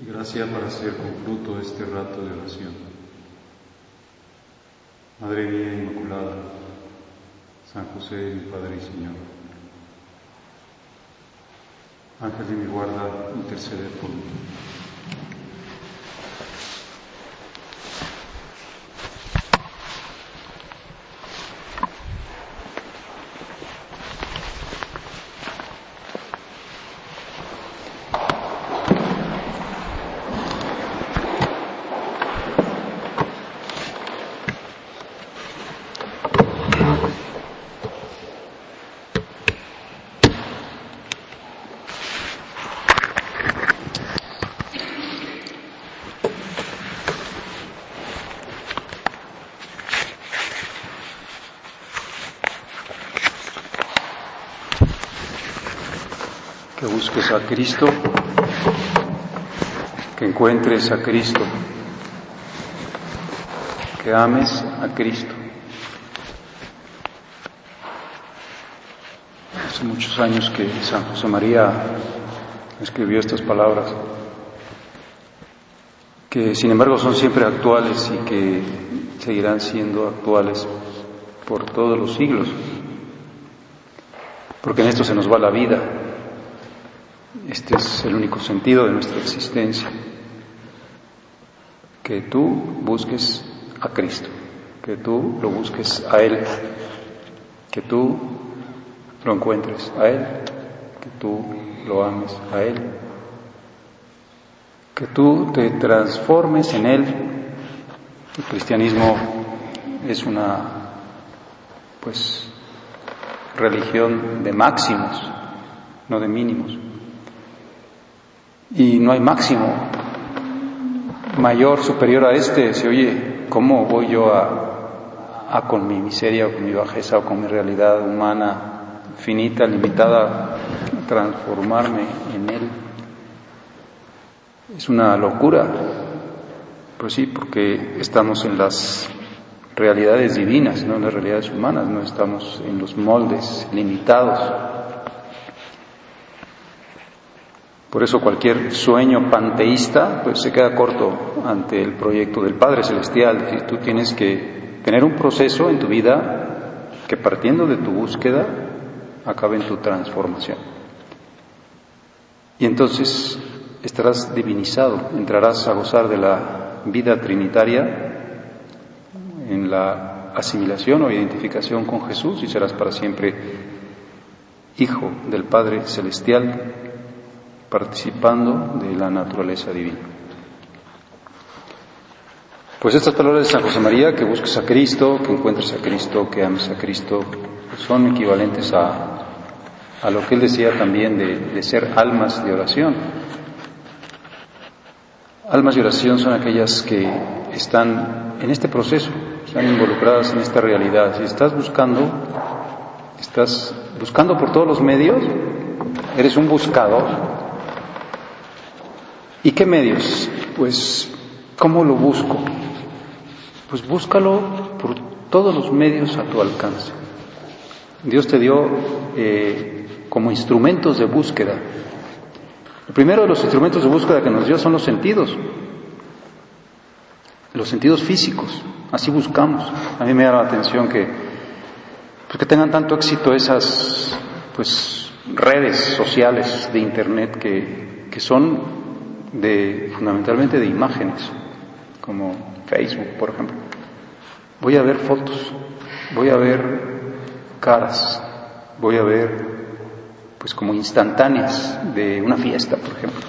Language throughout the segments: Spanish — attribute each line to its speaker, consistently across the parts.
Speaker 1: y gracia para hacer con fruto este rato de oración. Madre mía Inmaculada, San José, mi Padre y Señor, Ángel de mi guarda, intercede por mí. que busques a Cristo, que encuentres a Cristo, que ames a Cristo. Hace muchos años que San José María escribió estas palabras, que sin embargo son siempre actuales y que seguirán siendo actuales por todos los siglos, porque en esto se nos va la vida, este es el único sentido de nuestra existencia. Que tú busques a Cristo, que tú lo busques a Él, que tú lo encuentres a Él, que tú lo ames a Él, que tú te transformes en Él. El cristianismo es una, pues, religión de máximos, no de mínimos. Y no hay máximo mayor, superior a este. Se oye, ¿cómo voy yo a, a con mi miseria o con mi bajeza o con mi realidad humana finita, limitada, transformarme en Él? Es una locura. Pues sí, porque estamos en las realidades divinas, no en las realidades humanas, no estamos en los moldes limitados. Por eso cualquier sueño panteísta pues se queda corto ante el proyecto del Padre Celestial. Tú tienes que tener un proceso en tu vida que partiendo de tu búsqueda acabe en tu transformación. Y entonces estarás divinizado, entrarás a gozar de la vida trinitaria en la asimilación o identificación con Jesús y serás para siempre hijo del Padre Celestial participando de la naturaleza divina. Pues estas palabras de San José María, que busques a Cristo, que encuentres a Cristo, que ames a Cristo, son equivalentes a, a lo que él decía también de, de ser almas de oración. Almas de oración son aquellas que están en este proceso, están involucradas en esta realidad. Si estás buscando, estás buscando por todos los medios, eres un buscador, ¿Y qué medios? Pues, ¿cómo lo busco? Pues búscalo por todos los medios a tu alcance. Dios te dio eh, como instrumentos de búsqueda. El primero de los instrumentos de búsqueda que nos dio son los sentidos, los sentidos físicos. Así buscamos. A mí me da la atención que, pues que tengan tanto éxito esas pues, redes sociales de Internet que, que son de, fundamentalmente de imágenes, como Facebook, por ejemplo. Voy a ver fotos, voy a ver caras, voy a ver, pues como instantáneas de una fiesta, por ejemplo.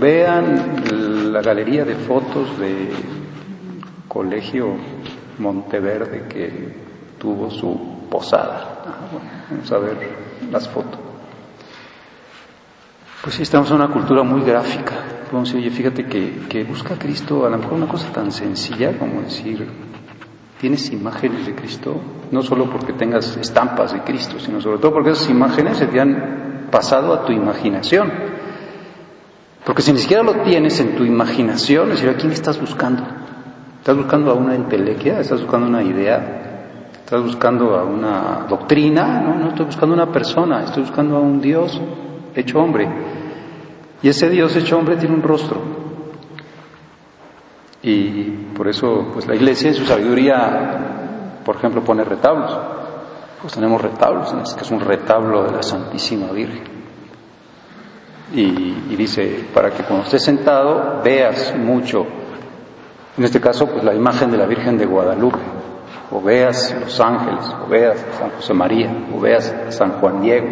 Speaker 1: Vean la galería de fotos de Colegio Monteverde que tuvo su posada. Vamos a ver las fotos. Pues sí, estamos en una cultura muy gráfica, a decir, oye, fíjate que, que busca a Cristo, a lo mejor una cosa tan sencilla como decir, tienes imágenes de Cristo, no solo porque tengas estampas de Cristo, sino sobre todo porque esas imágenes se te han pasado a tu imaginación. Porque si ni siquiera lo tienes en tu imaginación, es decir, ¿a quién estás buscando? ¿Estás buscando a una entelequia? ¿Estás buscando una idea? ¿Estás buscando a una doctrina? No, no estoy buscando a una persona, estoy buscando a un Dios hecho hombre. Y ese Dios hecho hombre tiene un rostro. Y por eso, pues la iglesia en su sabiduría, por ejemplo, pone retablos. Pues tenemos retablos, este que es un retablo de la Santísima Virgen. Y, y, dice, para que cuando estés sentado veas mucho, en este caso, pues la imagen de la Virgen de Guadalupe, o veas los ángeles, o veas San José María, o veas San Juan Diego,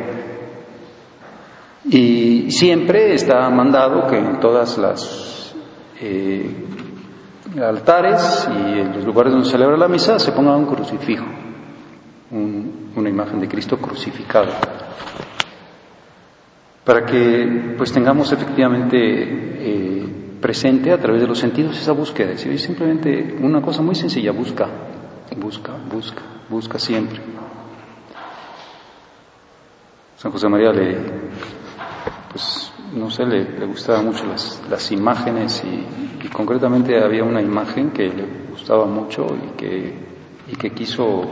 Speaker 1: y siempre está mandado que en todas las eh, altares y en los lugares donde se celebra la misa se ponga un crucifijo, una imagen de Cristo crucificado, para que pues tengamos efectivamente eh, presente a través de los sentidos esa búsqueda. Es simplemente una cosa muy sencilla, busca, busca, busca, busca siempre. San José María le pues no sé, le, gustaban mucho las, imágenes y, concretamente había una imagen que le gustaba mucho y que, y que quiso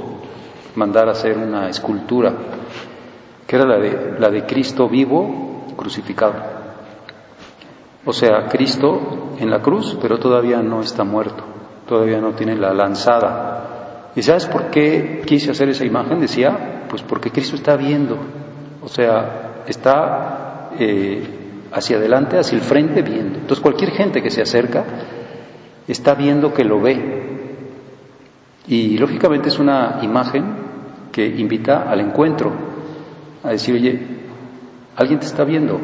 Speaker 1: mandar a hacer una escultura, que era la de, la de Cristo vivo crucificado. O sea, Cristo en la cruz, pero todavía no está muerto, todavía no tiene la lanzada. ¿Y sabes por qué quise hacer esa imagen? Decía, pues porque Cristo está viendo, o sea, está eh, hacia adelante, hacia el frente, viendo. Entonces cualquier gente que se acerca está viendo que lo ve. Y lógicamente es una imagen que invita al encuentro, a decir, oye, alguien te está viendo,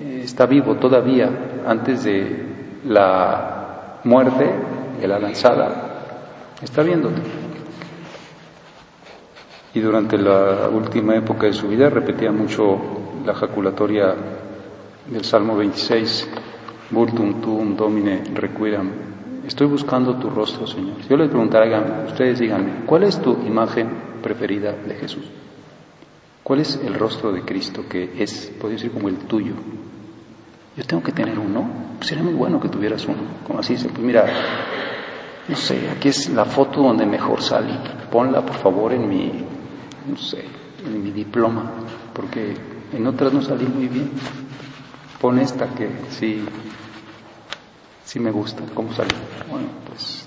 Speaker 1: está vivo todavía antes de la muerte, de la lanzada, está viéndote. Y durante la última época de su vida repetía mucho la jaculatoria del Salmo 26, Vultum tuum domine requiram. Estoy buscando tu rostro, Señor. yo les preguntara, ustedes díganme, ¿cuál es tu imagen preferida de Jesús? ¿Cuál es el rostro de Cristo que es, podría decir, como el tuyo? Yo tengo que tener uno. Pues sería muy bueno que tuvieras uno. Como así dice, pues mira, no sé, aquí es la foto donde mejor salí. Ponla, por favor, en mi, no sé, en mi diploma, porque en otras no salí muy bien. Pon esta que sí, sí me gusta, cómo salí. Bueno, pues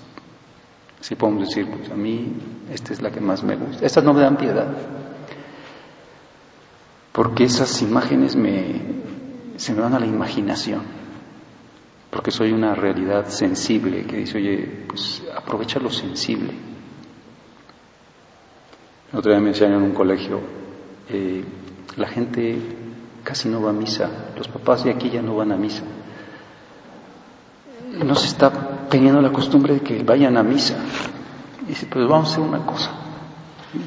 Speaker 1: sí podemos decir, pues a mí esta es la que más me gusta. Estas no me dan piedad, porque esas imágenes me, se me van a la imaginación, porque soy una realidad sensible que dice, oye, pues aprovecha lo sensible. Otra vez me enseñaron en un colegio, eh, la gente casi no va a misa, los papás de aquí ya no van a misa. No se está teniendo la costumbre de que vayan a misa. Y dice, pues vamos a hacer una cosa.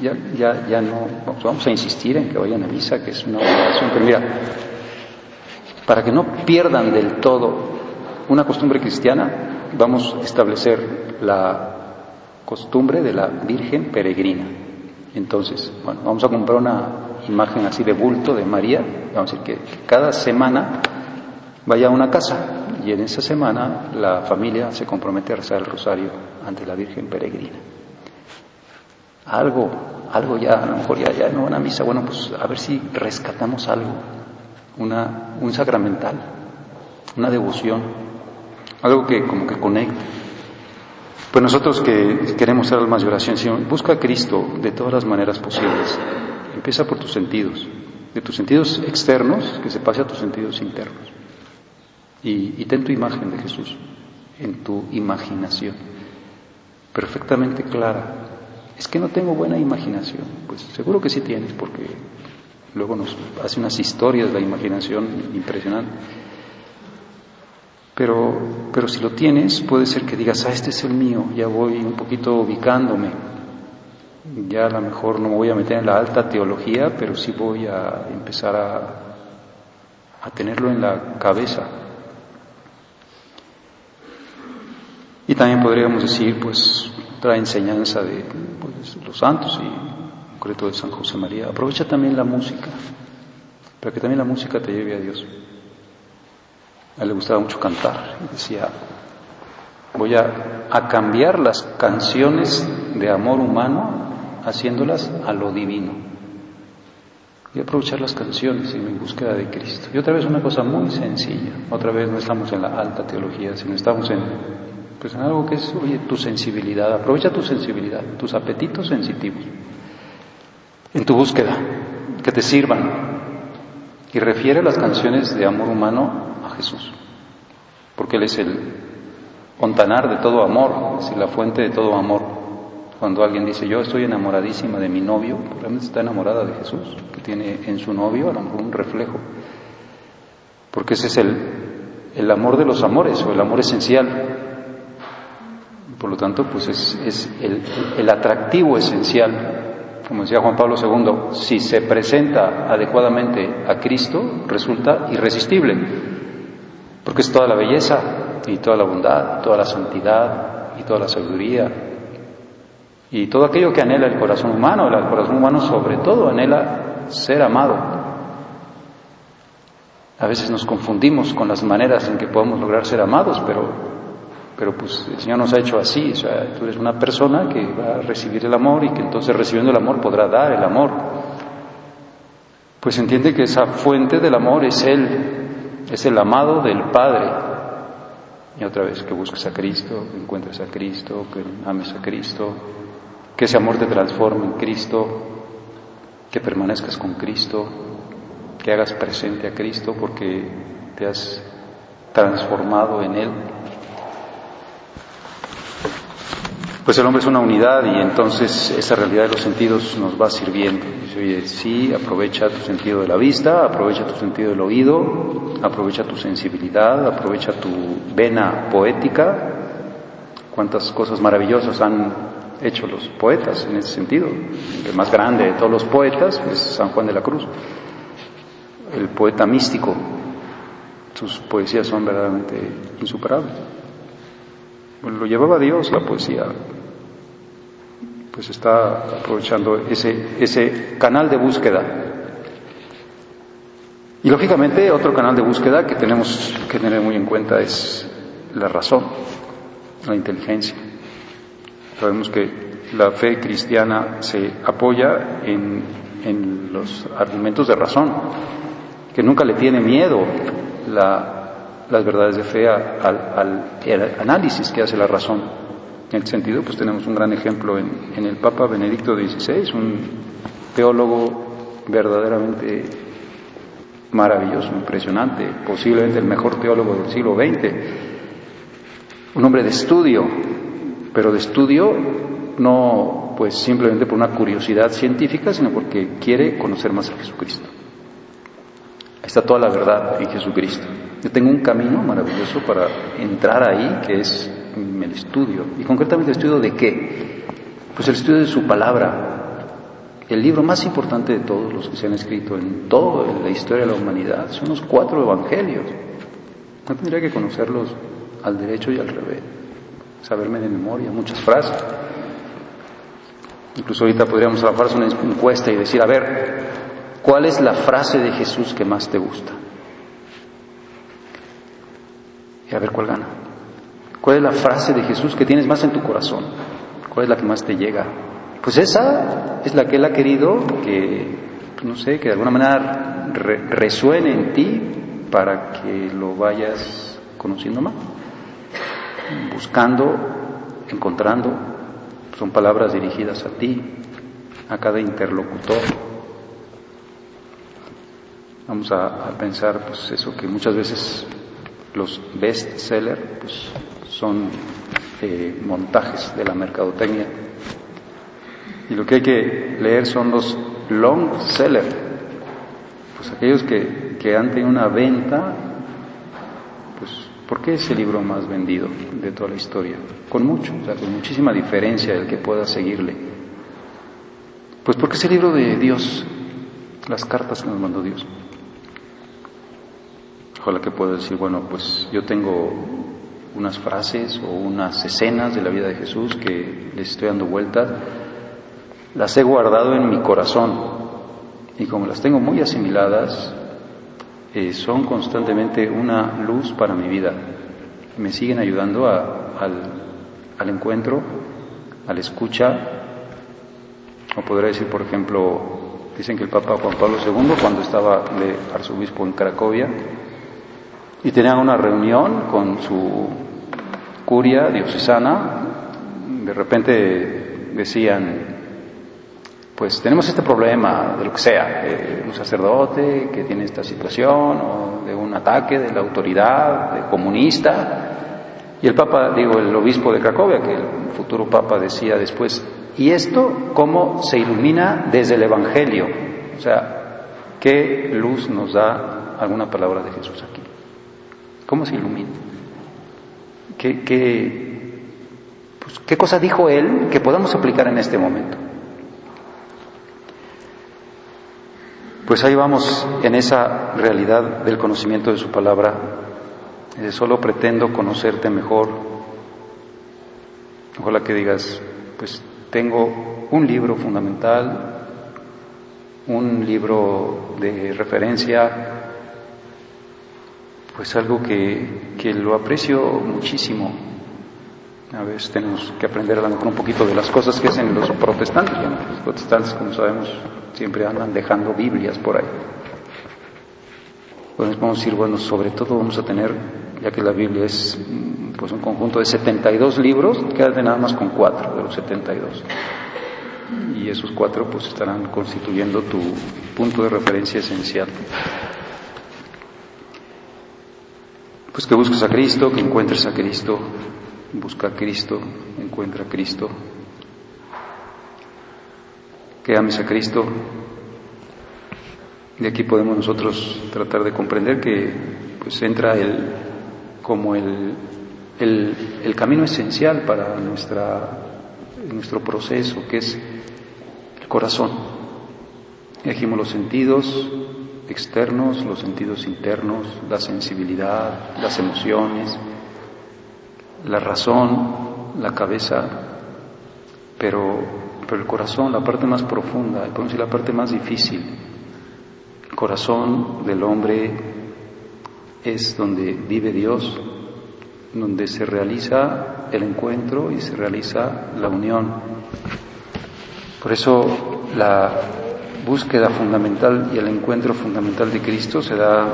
Speaker 1: Ya, ya, ya no, vamos a insistir en que vayan a misa, que es una obligación. Pero mira, para que no pierdan del todo una costumbre cristiana, vamos a establecer la costumbre de la Virgen Peregrina. Entonces, bueno, vamos a comprar una imagen así de bulto de María, vamos a decir que cada semana vaya a una casa y en esa semana la familia se compromete a rezar el rosario ante la Virgen Peregrina. Algo, algo ya, a lo mejor ya, ya no van a misa, bueno, pues a ver si rescatamos algo, una, un sacramental, una devoción, algo que como que conecte. Pues nosotros que queremos ser almas de oración, busca a Cristo de todas las maneras posibles. Empieza por tus sentidos, de tus sentidos externos, que se pase a tus sentidos internos. Y, ten tu imagen de Jesús en tu imaginación, perfectamente clara. Es que no tengo buena imaginación. Pues seguro que sí tienes, porque luego nos hace unas historias de la imaginación impresionante. Pero, pero si lo tienes, puede ser que digas, ah, este es el mío, ya voy un poquito ubicándome. Ya a lo mejor no me voy a meter en la alta teología, pero sí voy a empezar a, a tenerlo en la cabeza. Y también podríamos decir, pues, otra enseñanza de pues, los santos y en concreto de San José María. Aprovecha también la música, para que también la música te lleve a Dios. A él le gustaba mucho cantar decía, voy a, a cambiar las canciones de amor humano haciéndolas a lo divino y aprovechar las canciones en mi búsqueda de Cristo. Y otra vez una cosa muy sencilla, otra vez no estamos en la alta teología, sino estamos en, pues en algo que es, oye, tu sensibilidad, aprovecha tu sensibilidad, tus apetitos sensitivos, en tu búsqueda, que te sirvan. Y refiere las canciones de amor humano a Jesús, porque Él es el ontanar de todo amor, es la fuente de todo amor. Cuando alguien dice, yo estoy enamoradísima de mi novio, realmente está enamorada de Jesús, que tiene en su novio a lo mejor un reflejo. Porque ese es el, el amor de los amores, o el amor esencial. Por lo tanto, pues es, es el, el atractivo esencial. Como decía Juan Pablo II, si se presenta adecuadamente a Cristo, resulta irresistible. Porque es toda la belleza y toda la bondad, toda la santidad y toda la sabiduría y todo aquello que anhela el corazón humano, el corazón humano sobre todo anhela ser amado. A veces nos confundimos con las maneras en que podemos lograr ser amados, pero, pero pues el Señor nos ha hecho así, o sea, tú eres una persona que va a recibir el amor y que entonces recibiendo el amor podrá dar el amor. Pues entiende que esa fuente del amor es Él, es el amado del Padre. Y otra vez que busques a Cristo, que encuentres a Cristo, que ames a Cristo, que ese amor te transforme en Cristo, que permanezcas con Cristo, que hagas presente a Cristo porque te has transformado en Él. Pues el hombre es una unidad y entonces esa realidad de los sentidos nos va sirviendo. Dice, oye, sí, aprovecha tu sentido de la vista, aprovecha tu sentido del oído, aprovecha tu sensibilidad, aprovecha tu vena poética. Cuántas cosas maravillosas han hecho los poetas en ese sentido. El más grande de todos los poetas es San Juan de la Cruz, el poeta místico. Sus poesías son verdaderamente insuperables. lo llevaba Dios la poesía. Pues está aprovechando ese, ese canal de búsqueda. Y lógicamente otro canal de búsqueda que tenemos que tener muy en cuenta es la razón, la inteligencia. Sabemos que la fe cristiana se apoya en, los argumentos de razón, que nunca le tiene miedo las verdades de fe al, análisis que hace la razón. En el sentido, pues tenemos un gran ejemplo en, en el Papa Benedicto XVI, un teólogo verdaderamente maravilloso, impresionante, posiblemente el mejor teólogo del siglo XX, un hombre de estudio, pero de estudio no pues simplemente por una curiosidad científica, sino porque quiere conocer más a Jesucristo. Está toda la verdad en Jesucristo. Yo tengo un camino maravilloso para entrar ahí, que es el estudio. ¿Y concretamente el estudio de qué? Pues el estudio de su palabra. El libro más importante de todos los que se han escrito en toda la historia de la humanidad son los cuatro evangelios. No tendría que conocerlos al derecho y al revés saberme de memoria muchas frases. Incluso ahorita podríamos hacer una encuesta y decir, a ver, ¿cuál es la frase de Jesús que más te gusta? Y a ver cuál gana. ¿Cuál es la frase de Jesús que tienes más en tu corazón? ¿Cuál es la que más te llega? Pues esa es la que Él ha querido que, pues no sé, que de alguna manera resuene en ti para que lo vayas conociendo más buscando, encontrando, son palabras dirigidas a ti, a cada interlocutor. Vamos a, pensar, pues eso que muchas veces los best sellers pues, son eh, montajes de la mercadotecnia y lo que hay que leer son los long sellers, pues aquellos que, que han tenido una venta ¿Por qué es el libro más vendido de toda la historia? Con mucho, o sea, con muchísima diferencia del que pueda seguirle. Pues porque es el libro de Dios, las cartas que nos mandó Dios. Ojalá que pueda decir, bueno, pues yo tengo unas frases o unas escenas de la vida de Jesús que les estoy dando vueltas, las he guardado en mi corazón y como las tengo muy asimiladas, eh, son constantemente una luz para mi vida. Me siguen ayudando al, al encuentro, a la escucha, o podría decir, por ejemplo, Dicen que el Papa Juan Pablo II, cuando estaba de arzobispo en Cracovia, y tenían una reunión con su curia diocesana, de repente decían, pues tenemos este problema, de lo que sea, de un sacerdote que tiene esta situación, o de un ataque de la autoridad, de comunista, y el Papa, digo, el obispo de Cracovia, que el futuro Papa decía después, ¿y esto cómo se ilumina desde el Evangelio? O sea, ¿qué luz nos da alguna palabra de Jesús aquí? ¿Cómo se ilumina? ¿Qué, qué, pues, ¿qué cosa dijo Él que podamos aplicar en este momento? Pues ahí vamos en esa realidad del conocimiento de su palabra. Eh, solo pretendo conocerte mejor. Ojalá que digas, pues tengo un libro fundamental, un libro de referencia, pues algo que, que lo aprecio muchísimo. A veces tenemos que aprender a lo mejor un poquito de las cosas que hacen los protestantes. los protestantes, como sabemos, siempre andan dejando Biblias por ahí. Podemos pues decir, bueno, sobre todo vamos a tener, ya que la Biblia es pues un conjunto de 72 libros, quédate nada más con cuatro de los 72. Y esos cuatro pues estarán constituyendo tu punto de referencia esencial. Pues que busques a Cristo, que encuentres a Cristo, busca a Cristo, encuentra a Cristo, que ames a Cristo. De aquí podemos nosotros tratar de comprender que pues entra el como el el, camino esencial para nuestra, nuestro proceso, que es el corazón. Dijimos los sentidos externos, los sentidos internos, la sensibilidad, las emociones, la razón, la cabeza, pero, pero el corazón, la parte más profunda, podemos decir la parte más difícil. El corazón del hombre es donde vive Dios, donde se realiza el encuentro y se realiza la unión. Por eso la búsqueda fundamental y el encuentro fundamental de Cristo se da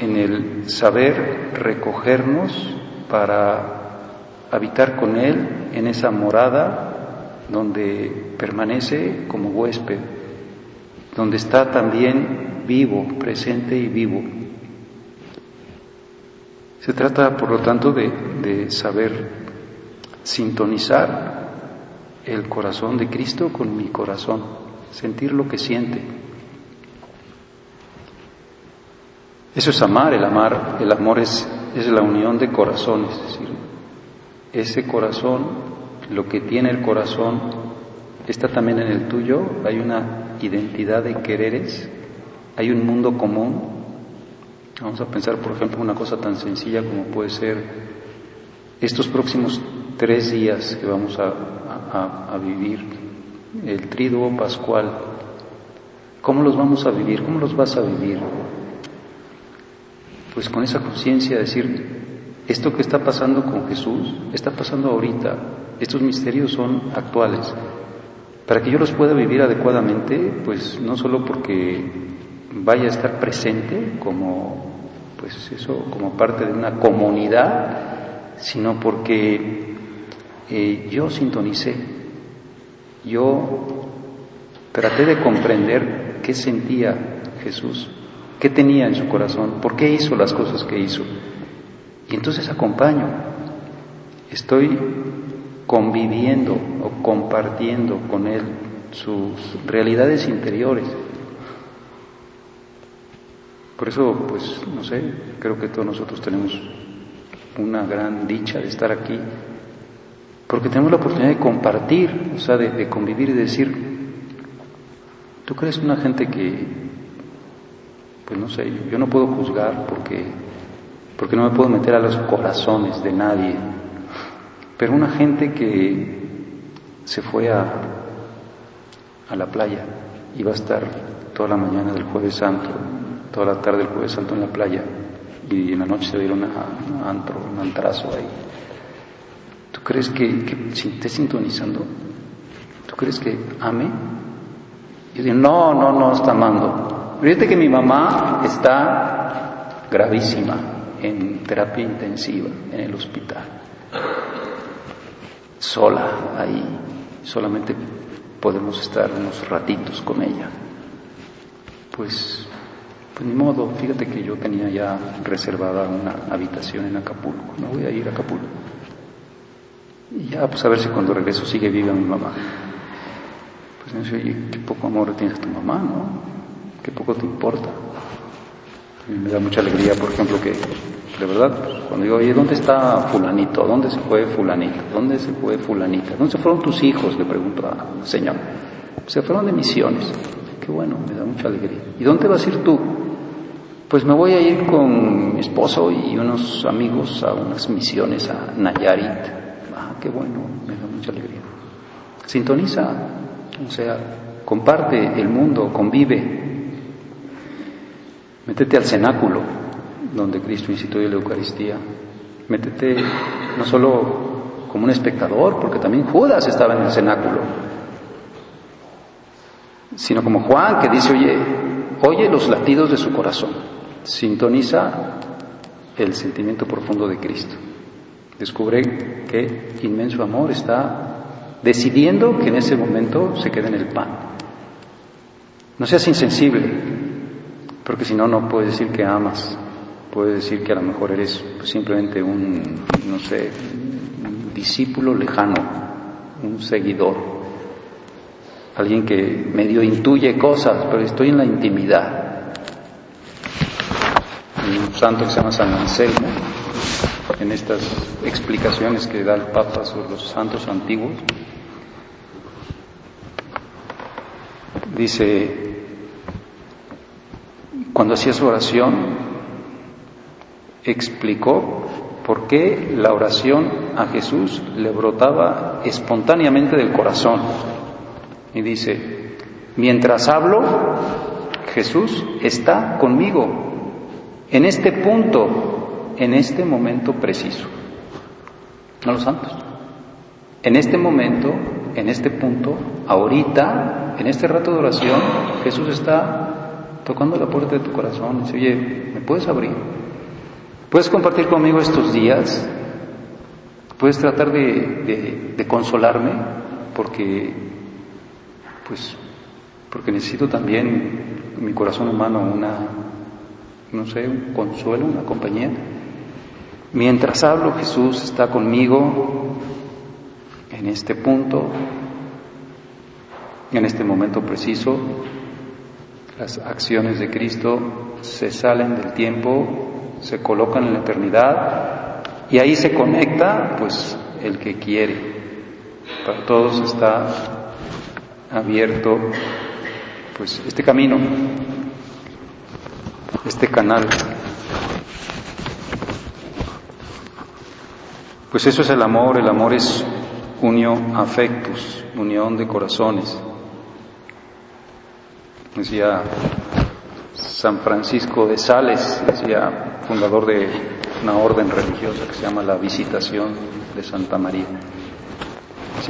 Speaker 1: en el saber recogernos para habitar con Él en esa morada donde permanece como huésped, donde está también vivo, presente y vivo. Se trata, por lo tanto, de, saber sintonizar el corazón de Cristo con mi corazón, sentir lo que siente. Eso es amar, el amar, el amor es, es la unión de corazones, es decir, ese corazón, lo que tiene el corazón, está también en el tuyo, hay una identidad de quereres, hay un mundo común, Vamos a pensar, por ejemplo, una cosa tan sencilla como puede ser estos próximos tres días que vamos a, vivir, el triduo pascual. ¿Cómo los vamos a vivir? ¿Cómo los vas a vivir? Pues con esa conciencia de decir, esto que está pasando con Jesús, está pasando ahorita, estos misterios son actuales. Para que yo los pueda vivir adecuadamente, pues no solo porque vaya a estar presente como pues eso como parte de una comunidad, sino porque eh, yo sintonicé, yo traté de comprender qué sentía Jesús, qué tenía en su corazón, por qué hizo las cosas que hizo. Y entonces acompaño, estoy conviviendo o compartiendo con Él sus realidades interiores. Por eso, pues, no sé, creo que todos nosotros tenemos una gran dicha de estar aquí, porque tenemos la oportunidad de compartir, o sea, de, convivir y decir, tú crees una gente que, no sé, yo no puedo juzgar porque, porque no me puedo meter a los corazones de nadie. Pero una gente que se fue a, a la playa, iba a estar toda la mañana del jueves santo, toda la tarde del jueves santo en la playa, y en la noche se dieron a, antro, un antrazo ahí. ¿Tú crees que, que esté sintonizando? ¿Tú crees que ame? Yo digo, no, no, no está amando. Fíjate que mi mamá está gravísima en terapia intensiva en el hospital. Sola ahí, solamente podemos estar unos ratitos con ella. Pues, pues ni modo, fíjate que yo tenía ya reservada una habitación en Acapulco, no voy a ir a Acapulco. Y ya, pues a ver si cuando regreso sigue viva mi mamá. Pues me dice, oye, qué poco amor tienes a tu mamá, ¿no? Qué poco te importa. Me da mucha alegría, por ejemplo, que de verdad, pues, cuando digo, oye, ¿dónde está fulanito? ¿Dónde se fue fulanito? ¿Dónde se fue fulanita? ¿Dónde se fueron tus hijos? Le pregunto al Señor. Se fueron de misiones. Qué bueno, me da mucha alegría. ¿Y dónde vas a ir tú? Pues me voy a ir con mi esposo y unos amigos a unas misiones a Nayarit. Ah, qué bueno, me da mucha alegría. Sintoniza, o sea, comparte el mundo, convive. Métete al cenáculo, donde Cristo instituyó la Eucaristía. Métete no solo como un espectador, porque también Judas estaba en el cenáculo, sino como Juan que dice, oye, oye los latidos de su corazón, sintoniza el sentimiento profundo de Cristo. Descubre que inmenso amor está decidiendo que en ese momento se quede en el pan. No seas insensible, porque si no, no puedes decir que amas. Puedes decir que a lo mejor eres simplemente un, no sé, discípulo lejano, un seguidor, alguien que medio intuye cosas, pero estoy en la intimidad. Un santo que se llama San Anselmo, en estas explicaciones que da el Papa sobre los santos antiguos, dice, cuando hacía su oración, explicó por qué la oración a Jesús le brotaba espontáneamente del corazón. Y dice, mientras hablo, Jesús está conmigo en este punto, en este momento preciso. No los santos. En este momento, en este punto, ahorita, en este rato de oración, Jesús está tocando la puerta de tu corazón. Dice, oye, ¿me puedes abrir? ¿Puedes compartir conmigo estos días? ¿Puedes tratar de, consolarme? Porque, pues, porque necesito también en mi corazón humano una, no sé, un consuelo, una compañía. Mientras hablo, Jesús está conmigo en este punto, en este momento preciso. Las acciones de Cristo se salen del tiempo se colocan en la eternidad y ahí se conecta pues el que quiere. Para todos está abierto pues este camino, este canal. Pues eso es el amor, el amor es unión afectus, unión de corazones. Decía San Francisco de Sales, decía fundador de una orden religiosa que se llama la Visitación de Santa María.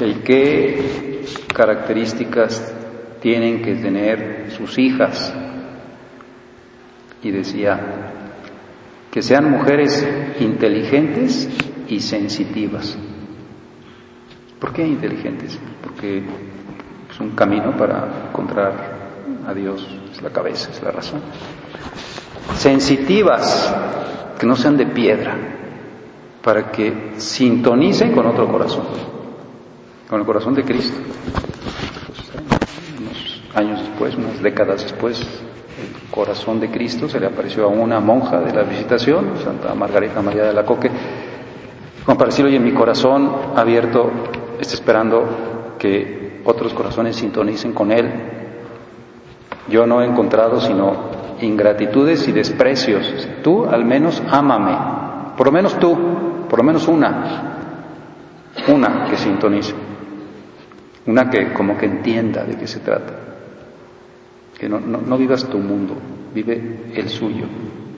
Speaker 1: ¿Y qué características tienen que tener sus hijas? Y decía, que sean mujeres inteligentes y sensitivas. ¿Por qué inteligentes? Porque es un camino para encontrar a Dios, es la cabeza, es la razón. Sensitivas, que no sean de piedra, para que sintonicen con otro corazón, con el corazón de Cristo. unos años después, unas décadas después, el corazón de Cristo se le apareció a una monja de la visitación, Santa Margarita María de la Coque, como para decir, oye, mi corazón abierto está esperando que otros corazones sintonicen con Él yo no he encontrado sino ingratitudes y desprecios. Tú al menos ámame. Por lo menos tú, por lo menos una, una que sintonice, una que como que entienda de qué se trata. Que no, no vivas tu mundo, vive el suyo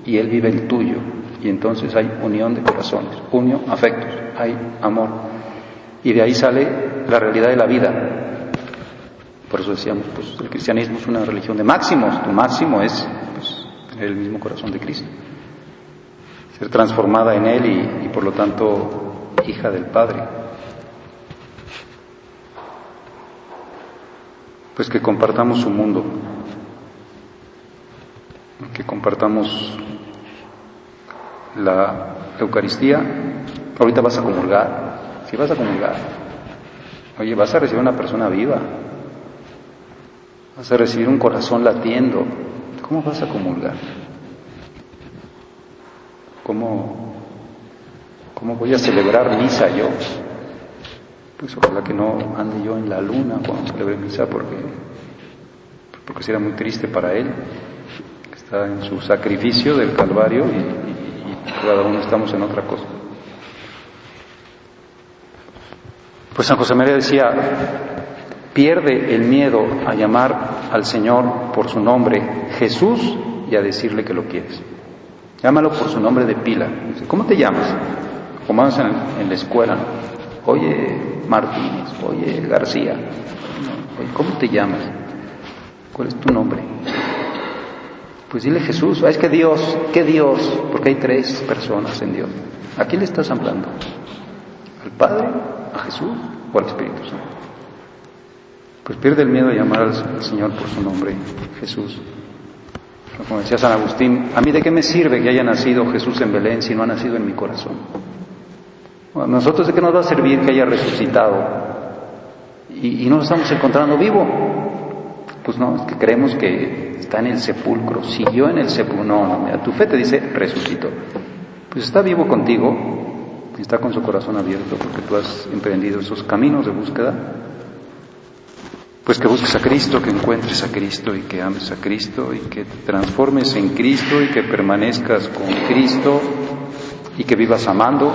Speaker 1: y él vive el tuyo. Y entonces hay unión de corazones, unión, afectos, hay amor. Y de ahí sale la realidad de la vida, por eso decíamos, pues el cristianismo es una religión de máximos. Tu máximo es pues, tener el mismo corazón de Cristo, ser transformada en Él y, por lo tanto hija del Padre. Pues que compartamos su mundo, que compartamos la Eucaristía. Ahorita vas a comulgar, si vas a comulgar, oye, vas a recibir una persona viva, Vas a recibir un corazón latiendo. ¿Cómo vas a comulgar? ¿Cómo, cómo voy a celebrar misa yo? Pues ojalá que no ande yo en la luna cuando celebre misa porque, porque será muy triste para él, que está en su sacrificio del Calvario y, y cada uno estamos en otra cosa. Pues San José María decía, pierde el miedo a llamar al Señor por su nombre Jesús y a decirle que lo quieres. Llámalo por su nombre de pila. ¿Cómo te llamas? Como en, en la escuela. Oye Martínez, oye García. ¿Cómo te llamas? ¿Cuál es tu nombre? Pues dile Jesús. Ah, es que Dios, ¿qué Dios? Porque hay tres personas en Dios. ¿A quién le estás hablando? ¿Al Padre? ¿A Jesús? ¿O al Espíritu Santo? Pues pierde el miedo a llamar al Señor por su nombre, Jesús. Como decía San Agustín, ¿a mí de qué me sirve que haya nacido Jesús en Belén si no ha nacido en mi corazón? ¿A nosotros de qué nos va a servir que haya resucitado y, no lo estamos encontrando vivo? Pues no, es que creemos que está en el sepulcro, siguió en el sepulcro. No, no, mira, tu fe te dice resucitó. Pues está vivo contigo, está con su corazón abierto porque tú has emprendido esos caminos de búsqueda pues que busques a Cristo, que encuentres a Cristo y que ames a Cristo y que te transformes en Cristo y que permanezcas con Cristo y que vivas amando.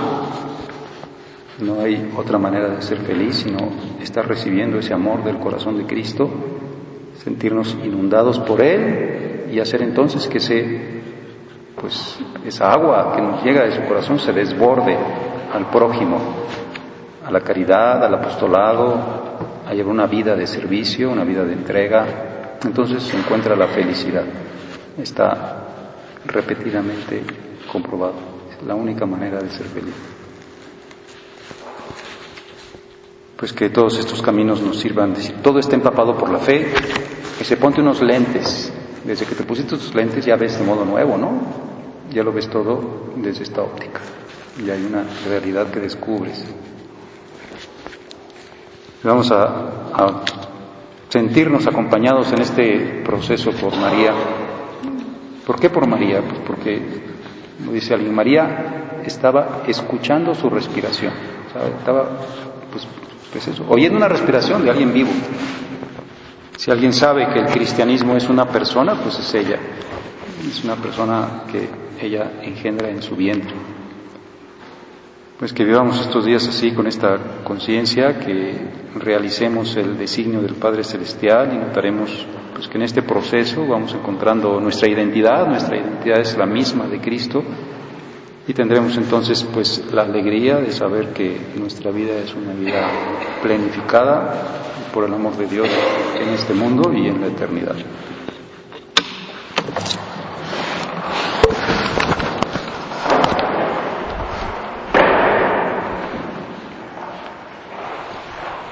Speaker 1: No hay otra manera de ser feliz sino estar recibiendo ese amor del corazón de Cristo, sentirnos inundados por Él y hacer entonces que ese, pues, esa agua que nos llega de su corazón se desborde al prójimo, a la caridad, al apostolado, a llevar una vida de servicio, una vida de entrega, entonces se encuentra la felicidad. Está repetidamente comprobado. Es la única manera de ser feliz. Pues que todos estos caminos nos sirvan. Si todo está empapado por la fe, que se ponte unos lentes. Desde que te pusiste tus lentes ya ves de modo nuevo, ¿no? Ya lo ves todo desde esta óptica. Y hay una realidad que descubres. Vamos a, sentirnos acompañados en este proceso por María. ¿Por qué por María? Pues porque, como dice alguien, María estaba escuchando su respiración, estaba pues, pues eso, oyendo una respiración de alguien vivo. Si alguien sabe que el cristianismo es una persona, pues es ella. Es una persona que ella engendra en su vientre. Pues que vivamos estos días así, con esta conciencia, que realicemos el designio del Padre Celestial y notaremos pues, que en este proceso vamos encontrando nuestra identidad, nuestra identidad es la misma de Cristo y tendremos entonces pues la alegría de saber que nuestra vida es una vida planificada por el amor de Dios en este mundo y en la eternidad.